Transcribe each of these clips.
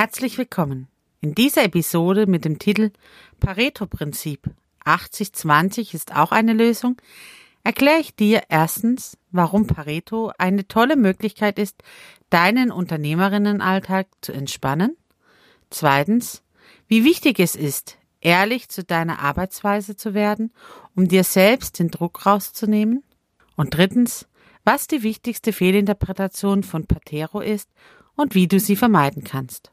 Herzlich willkommen. In dieser Episode mit dem Titel Pareto-Prinzip 80-20 ist auch eine Lösung, erkläre ich dir erstens, warum Pareto eine tolle Möglichkeit ist, deinen Unternehmerinnenalltag zu entspannen. Zweitens, wie wichtig es ist, ehrlich zu deiner Arbeitsweise zu werden, um dir selbst den Druck rauszunehmen. Und drittens, was die wichtigste Fehlinterpretation von Patero ist und wie du sie vermeiden kannst.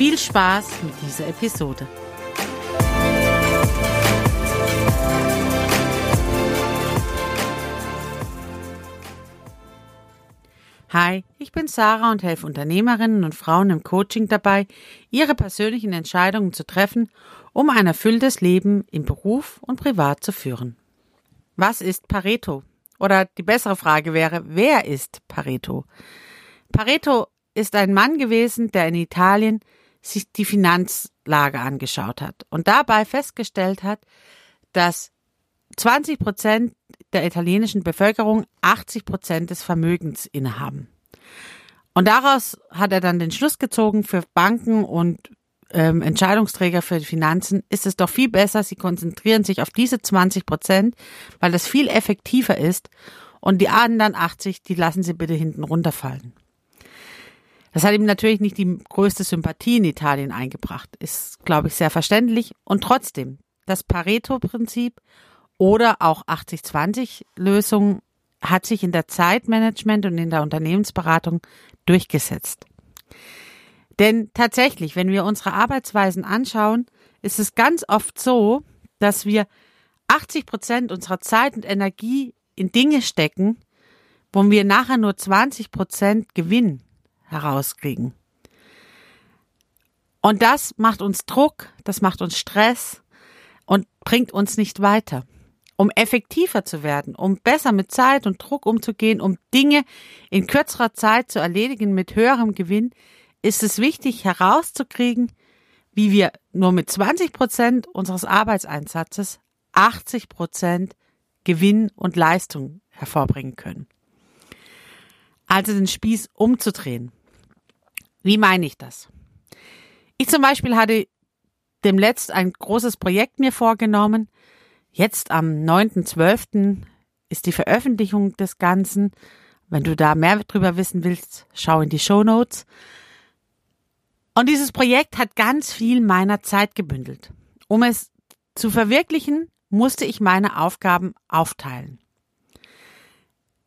viel Spaß mit dieser Episode. Hi, ich bin Sarah und helfe Unternehmerinnen und Frauen im Coaching dabei, ihre persönlichen Entscheidungen zu treffen, um ein erfülltes Leben im Beruf und privat zu führen. Was ist Pareto? Oder die bessere Frage wäre, wer ist Pareto? Pareto ist ein Mann gewesen, der in Italien sich die Finanzlage angeschaut hat und dabei festgestellt hat, dass 20 Prozent der italienischen Bevölkerung 80 Prozent des Vermögens innehaben. Und daraus hat er dann den Schluss gezogen, für Banken und ähm, Entscheidungsträger für die Finanzen ist es doch viel besser, sie konzentrieren sich auf diese 20 Prozent, weil das viel effektiver ist und die anderen 80, die lassen sie bitte hinten runterfallen. Das hat ihm natürlich nicht die größte Sympathie in Italien eingebracht, ist, glaube ich, sehr verständlich. Und trotzdem, das Pareto-Prinzip oder auch 80-20-Lösung hat sich in der Zeitmanagement und in der Unternehmensberatung durchgesetzt. Denn tatsächlich, wenn wir unsere Arbeitsweisen anschauen, ist es ganz oft so, dass wir 80 Prozent unserer Zeit und Energie in Dinge stecken, wo wir nachher nur 20 Prozent Gewinn herauskriegen. Und das macht uns Druck, das macht uns Stress und bringt uns nicht weiter. Um effektiver zu werden, um besser mit Zeit und Druck umzugehen, um Dinge in kürzerer Zeit zu erledigen mit höherem Gewinn, ist es wichtig herauszukriegen, wie wir nur mit 20 Prozent unseres Arbeitseinsatzes 80 Prozent Gewinn und Leistung hervorbringen können. Also den Spieß umzudrehen. Wie meine ich das? Ich zum Beispiel hatte demletzt ein großes Projekt mir vorgenommen. Jetzt am 9.12. ist die Veröffentlichung des Ganzen. Wenn du da mehr drüber wissen willst, schau in die Show Notes. Und dieses Projekt hat ganz viel meiner Zeit gebündelt. Um es zu verwirklichen, musste ich meine Aufgaben aufteilen.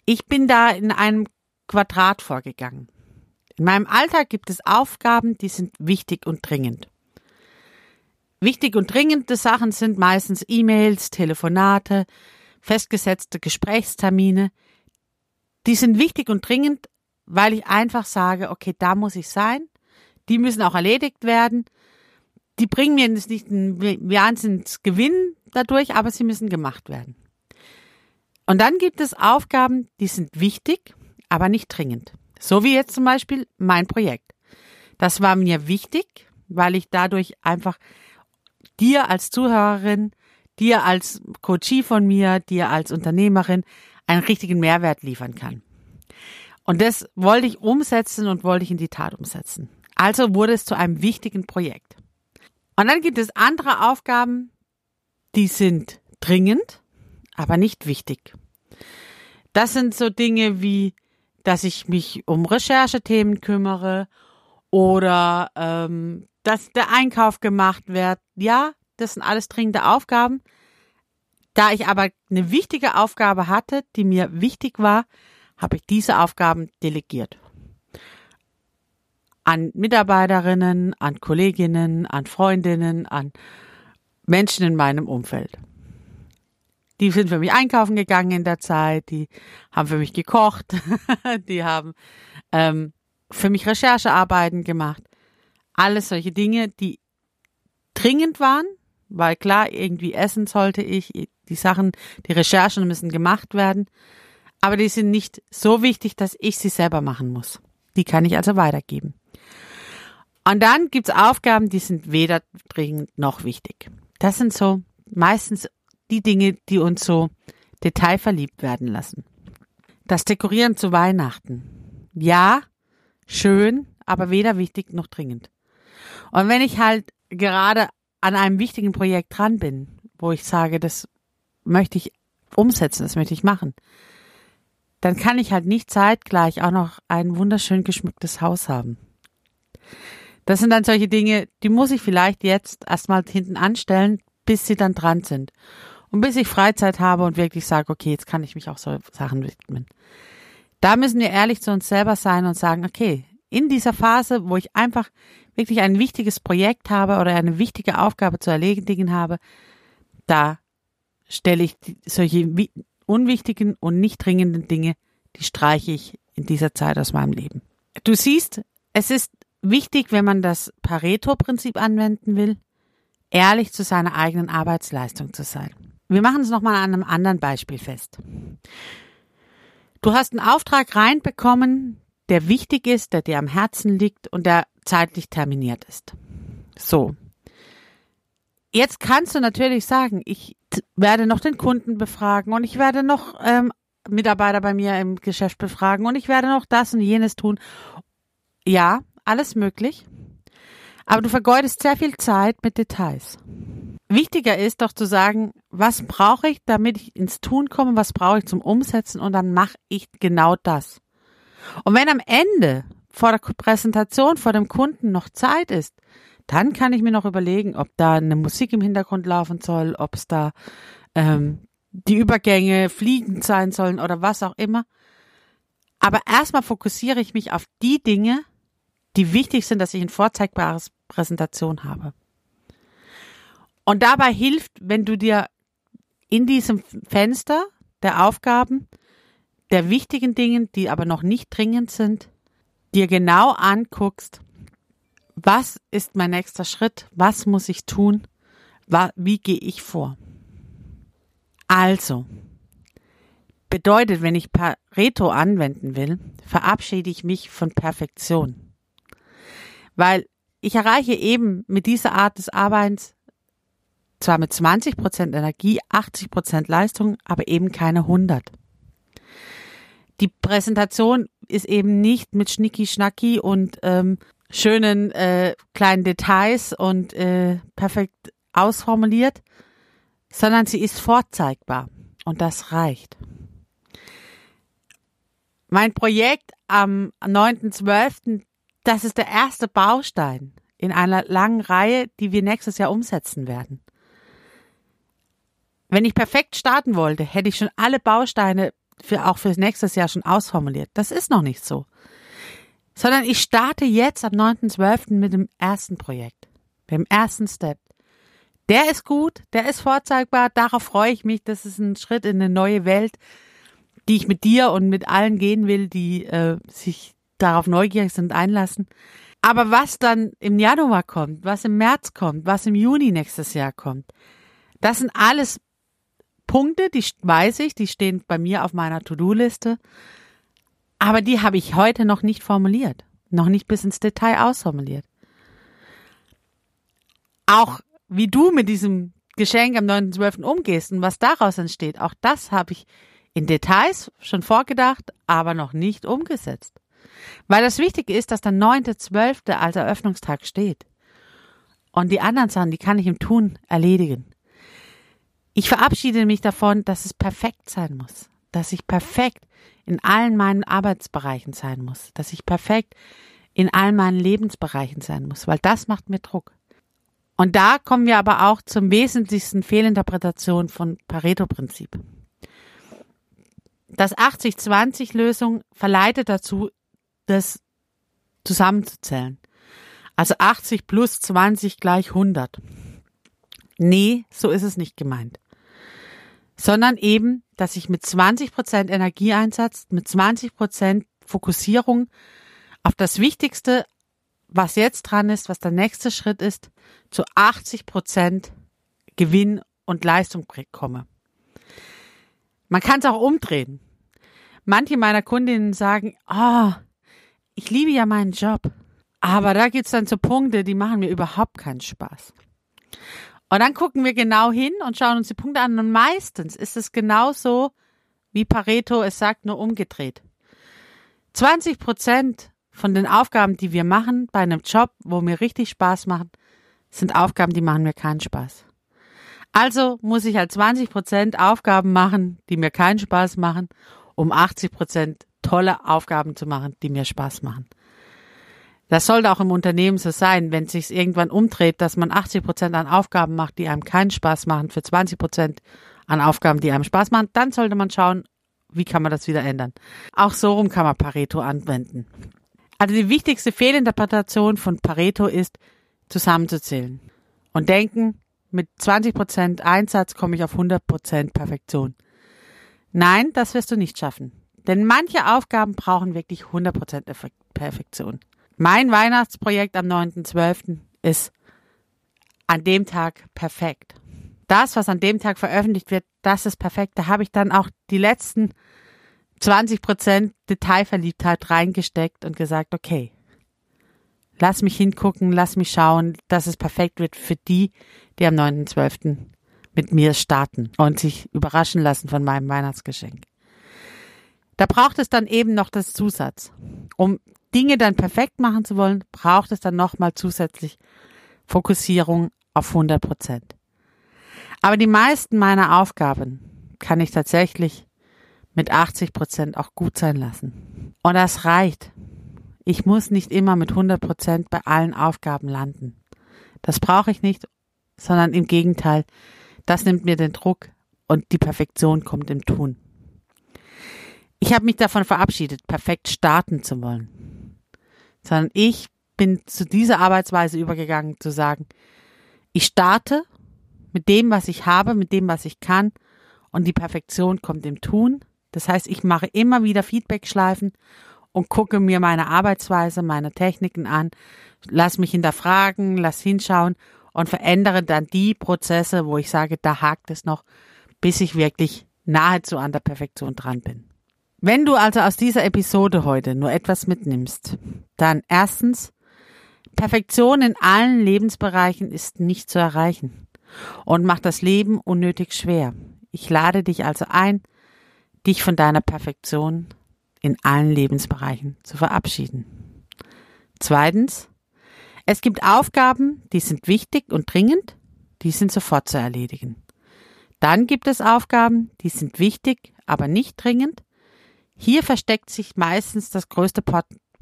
Ich bin da in einem Quadrat vorgegangen. In meinem Alltag gibt es Aufgaben, die sind wichtig und dringend. Wichtig und dringende Sachen sind meistens E-Mails, Telefonate, festgesetzte Gesprächstermine. Die sind wichtig und dringend, weil ich einfach sage, okay, da muss ich sein. Die müssen auch erledigt werden. Die bringen mir jetzt nicht einen Wahnsinnsgewinn dadurch, aber sie müssen gemacht werden. Und dann gibt es Aufgaben, die sind wichtig, aber nicht dringend. So wie jetzt zum Beispiel mein Projekt. Das war mir wichtig, weil ich dadurch einfach dir als Zuhörerin, dir als Coachie von mir, dir als Unternehmerin einen richtigen Mehrwert liefern kann. Und das wollte ich umsetzen und wollte ich in die Tat umsetzen. Also wurde es zu einem wichtigen Projekt. Und dann gibt es andere Aufgaben, die sind dringend, aber nicht wichtig. Das sind so Dinge wie dass ich mich um Recherchethemen kümmere oder ähm, dass der Einkauf gemacht wird. Ja, das sind alles dringende Aufgaben. Da ich aber eine wichtige Aufgabe hatte, die mir wichtig war, habe ich diese Aufgaben delegiert. An Mitarbeiterinnen, an Kolleginnen, an Freundinnen, an Menschen in meinem Umfeld. Die sind für mich einkaufen gegangen in der Zeit, die haben für mich gekocht, die haben ähm, für mich Recherchearbeiten gemacht. Alles solche Dinge, die dringend waren, weil klar, irgendwie essen sollte ich, die Sachen, die Recherchen müssen gemacht werden, aber die sind nicht so wichtig, dass ich sie selber machen muss. Die kann ich also weitergeben. Und dann gibt's Aufgaben, die sind weder dringend noch wichtig. Das sind so meistens die Dinge, die uns so detailverliebt werden lassen. Das Dekorieren zu Weihnachten. Ja, schön, aber weder wichtig noch dringend. Und wenn ich halt gerade an einem wichtigen Projekt dran bin, wo ich sage, das möchte ich umsetzen, das möchte ich machen, dann kann ich halt nicht zeitgleich auch noch ein wunderschön geschmücktes Haus haben. Das sind dann solche Dinge, die muss ich vielleicht jetzt erstmal hinten anstellen, bis sie dann dran sind. Und bis ich Freizeit habe und wirklich sage, okay, jetzt kann ich mich auch so Sachen widmen. Da müssen wir ehrlich zu uns selber sein und sagen, okay, in dieser Phase, wo ich einfach wirklich ein wichtiges Projekt habe oder eine wichtige Aufgabe zu erledigen habe, da stelle ich solche unwichtigen und nicht dringenden Dinge, die streiche ich in dieser Zeit aus meinem Leben. Du siehst, es ist wichtig, wenn man das Pareto-Prinzip anwenden will, ehrlich zu seiner eigenen Arbeitsleistung zu sein. Wir machen es nochmal an einem anderen Beispiel fest. Du hast einen Auftrag reinbekommen, der wichtig ist, der dir am Herzen liegt und der zeitlich terminiert ist. So. Jetzt kannst du natürlich sagen, ich werde noch den Kunden befragen und ich werde noch ähm, Mitarbeiter bei mir im Geschäft befragen und ich werde noch das und jenes tun. Ja, alles möglich. Aber du vergeudest sehr viel Zeit mit Details. Wichtiger ist doch zu sagen, was brauche ich, damit ich ins Tun komme, was brauche ich zum Umsetzen und dann mache ich genau das. Und wenn am Ende vor der Präsentation vor dem Kunden noch Zeit ist, dann kann ich mir noch überlegen, ob da eine Musik im Hintergrund laufen soll, ob es da ähm, die Übergänge fliegend sein sollen oder was auch immer. Aber erstmal fokussiere ich mich auf die Dinge, die wichtig sind, dass ich ein vorzeigbares Präsentation habe. Und dabei hilft, wenn du dir in diesem Fenster der Aufgaben der wichtigen Dingen, die aber noch nicht dringend sind, dir genau anguckst, was ist mein nächster Schritt, was muss ich tun, wie gehe ich vor. Also, bedeutet, wenn ich Pareto anwenden will, verabschiede ich mich von Perfektion. Weil ich erreiche eben mit dieser Art des Arbeitens zwar mit 20 Prozent Energie, 80 Prozent Leistung, aber eben keine 100 die Präsentation ist eben nicht mit Schnicki-Schnacki und ähm, schönen äh, kleinen Details und äh, perfekt ausformuliert, sondern sie ist vorzeigbar und das reicht. Mein Projekt am 9.12., das ist der erste Baustein in einer langen Reihe, die wir nächstes Jahr umsetzen werden. Wenn ich perfekt starten wollte, hätte ich schon alle Bausteine für auch fürs nächstes Jahr schon ausformuliert. Das ist noch nicht so. Sondern ich starte jetzt am 9.12. mit dem ersten Projekt, dem ersten Step. Der ist gut, der ist vorzeigbar, darauf freue ich mich. Das ist ein Schritt in eine neue Welt, die ich mit dir und mit allen gehen will, die äh, sich darauf neugierig sind, einlassen. Aber was dann im Januar kommt, was im März kommt, was im Juni nächstes Jahr kommt, das sind alles Punkte, die weiß ich, die stehen bei mir auf meiner To-Do-Liste. Aber die habe ich heute noch nicht formuliert, noch nicht bis ins Detail ausformuliert. Auch wie du mit diesem Geschenk am 9.12. umgehst und was daraus entsteht, auch das habe ich in Details schon vorgedacht, aber noch nicht umgesetzt. Weil das Wichtige ist, dass der 9.12. als Eröffnungstag steht. Und die anderen Sachen, die kann ich im Tun erledigen. Ich verabschiede mich davon, dass es perfekt sein muss, dass ich perfekt in allen meinen Arbeitsbereichen sein muss, dass ich perfekt in allen meinen Lebensbereichen sein muss, weil das macht mir Druck. Und da kommen wir aber auch zum wesentlichsten Fehlinterpretation von Pareto-Prinzip. Das 80-20-Lösung verleitet dazu, das zusammenzuzählen. Also 80 plus 20 gleich 100. Nee, so ist es nicht gemeint sondern eben, dass ich mit 20 Prozent Energieeinsatz, mit 20 Prozent Fokussierung auf das Wichtigste was jetzt dran ist, was der nächste Schritt ist, zu 80 Prozent Gewinn und Leistung komme. Man kann es auch umdrehen. Manche meiner Kundinnen sagen, oh, ich liebe ja meinen Job, aber da gibt's dann so Punkte, die machen mir überhaupt keinen Spaß. Und dann gucken wir genau hin und schauen uns die Punkte an und meistens ist es genauso, wie Pareto es sagt, nur umgedreht. 20 Prozent von den Aufgaben, die wir machen bei einem Job, wo mir richtig Spaß machen, sind Aufgaben, die machen mir keinen Spaß. Also muss ich halt 20 Prozent Aufgaben machen, die mir keinen Spaß machen, um 80 Prozent tolle Aufgaben zu machen, die mir Spaß machen. Das sollte auch im Unternehmen so sein, wenn sich irgendwann umdreht, dass man 80 Prozent an Aufgaben macht, die einem keinen Spaß machen, für 20 Prozent an Aufgaben, die einem Spaß machen, dann sollte man schauen, wie kann man das wieder ändern. Auch so rum kann man Pareto anwenden. Also die wichtigste Fehlinterpretation von Pareto ist, zusammenzuzählen und denken, mit 20 Prozent Einsatz komme ich auf 100 Prozent Perfektion. Nein, das wirst du nicht schaffen. Denn manche Aufgaben brauchen wirklich 100 Prozent Perfektion. Mein Weihnachtsprojekt am 9.12. ist an dem Tag perfekt. Das, was an dem Tag veröffentlicht wird, das ist perfekt. Da habe ich dann auch die letzten 20 Prozent Detailverliebtheit reingesteckt und gesagt, okay, lass mich hingucken, lass mich schauen, dass es perfekt wird für die, die am 9.12. mit mir starten und sich überraschen lassen von meinem Weihnachtsgeschenk. Da braucht es dann eben noch das Zusatz. Um Dinge dann perfekt machen zu wollen, braucht es dann nochmal zusätzlich Fokussierung auf 100 Prozent. Aber die meisten meiner Aufgaben kann ich tatsächlich mit 80 Prozent auch gut sein lassen. Und das reicht. Ich muss nicht immer mit 100 Prozent bei allen Aufgaben landen. Das brauche ich nicht, sondern im Gegenteil, das nimmt mir den Druck und die Perfektion kommt im Tun. Ich habe mich davon verabschiedet, perfekt starten zu wollen, sondern ich bin zu dieser Arbeitsweise übergegangen, zu sagen, ich starte mit dem, was ich habe, mit dem, was ich kann und die Perfektion kommt im Tun. Das heißt, ich mache immer wieder Feedbackschleifen und gucke mir meine Arbeitsweise, meine Techniken an, lass mich hinterfragen, lass hinschauen und verändere dann die Prozesse, wo ich sage, da hakt es noch, bis ich wirklich nahezu an der Perfektion dran bin. Wenn du also aus dieser Episode heute nur etwas mitnimmst, dann erstens, Perfektion in allen Lebensbereichen ist nicht zu erreichen und macht das Leben unnötig schwer. Ich lade dich also ein, dich von deiner Perfektion in allen Lebensbereichen zu verabschieden. Zweitens, es gibt Aufgaben, die sind wichtig und dringend, die sind sofort zu erledigen. Dann gibt es Aufgaben, die sind wichtig, aber nicht dringend. Hier versteckt sich meistens das größte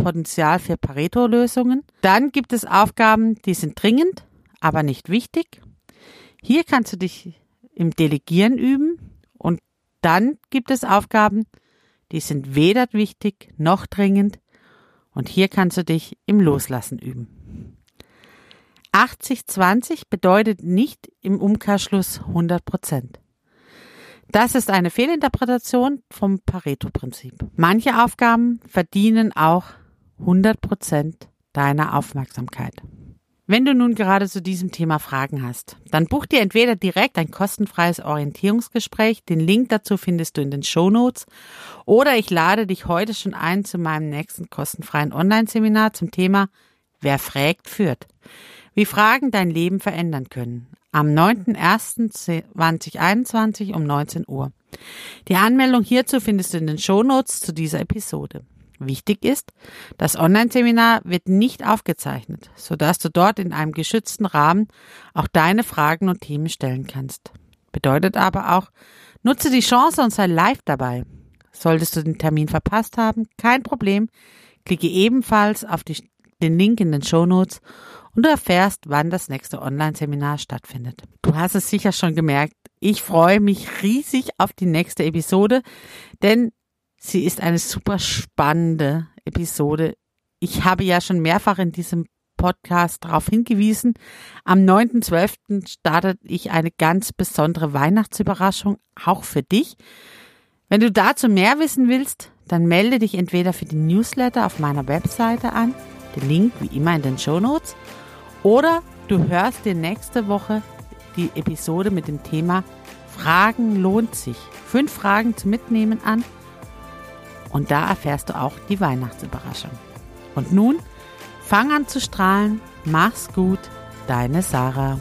Potenzial für Pareto-Lösungen. Dann gibt es Aufgaben, die sind dringend, aber nicht wichtig. Hier kannst du dich im Delegieren üben und dann gibt es Aufgaben, die sind weder wichtig noch dringend und hier kannst du dich im Loslassen üben. 80-20 bedeutet nicht im Umkehrschluss 100 Prozent. Das ist eine Fehlinterpretation vom Pareto-Prinzip. Manche Aufgaben verdienen auch 100 Prozent deiner Aufmerksamkeit. Wenn du nun gerade zu diesem Thema Fragen hast, dann buch dir entweder direkt ein kostenfreies Orientierungsgespräch, den Link dazu findest du in den Show Notes, oder ich lade dich heute schon ein zu meinem nächsten kostenfreien Online-Seminar zum Thema Wer fragt, führt. Wie Fragen dein Leben verändern können. Am 9.01.2021 um 19 Uhr. Die Anmeldung hierzu findest du in den Show Notes zu dieser Episode. Wichtig ist, das Online-Seminar wird nicht aufgezeichnet, sodass du dort in einem geschützten Rahmen auch deine Fragen und Themen stellen kannst. Bedeutet aber auch, nutze die Chance und sei live dabei. Solltest du den Termin verpasst haben, kein Problem. Klicke ebenfalls auf die, den Link in den Show Notes und du erfährst, wann das nächste Online-Seminar stattfindet. Du hast es sicher schon gemerkt. Ich freue mich riesig auf die nächste Episode, denn Sie ist eine super spannende Episode. Ich habe ja schon mehrfach in diesem Podcast darauf hingewiesen. Am 9.12. startet ich eine ganz besondere Weihnachtsüberraschung, auch für dich. Wenn du dazu mehr wissen willst, dann melde dich entweder für die Newsletter auf meiner Webseite an Den Link wie immer in den Show Notes. Oder du hörst dir nächste Woche die Episode mit dem Thema Fragen lohnt sich. Fünf Fragen zum Mitnehmen an. Und da erfährst du auch die Weihnachtsüberraschung. Und nun, fang an zu strahlen. Mach's gut. Deine Sarah.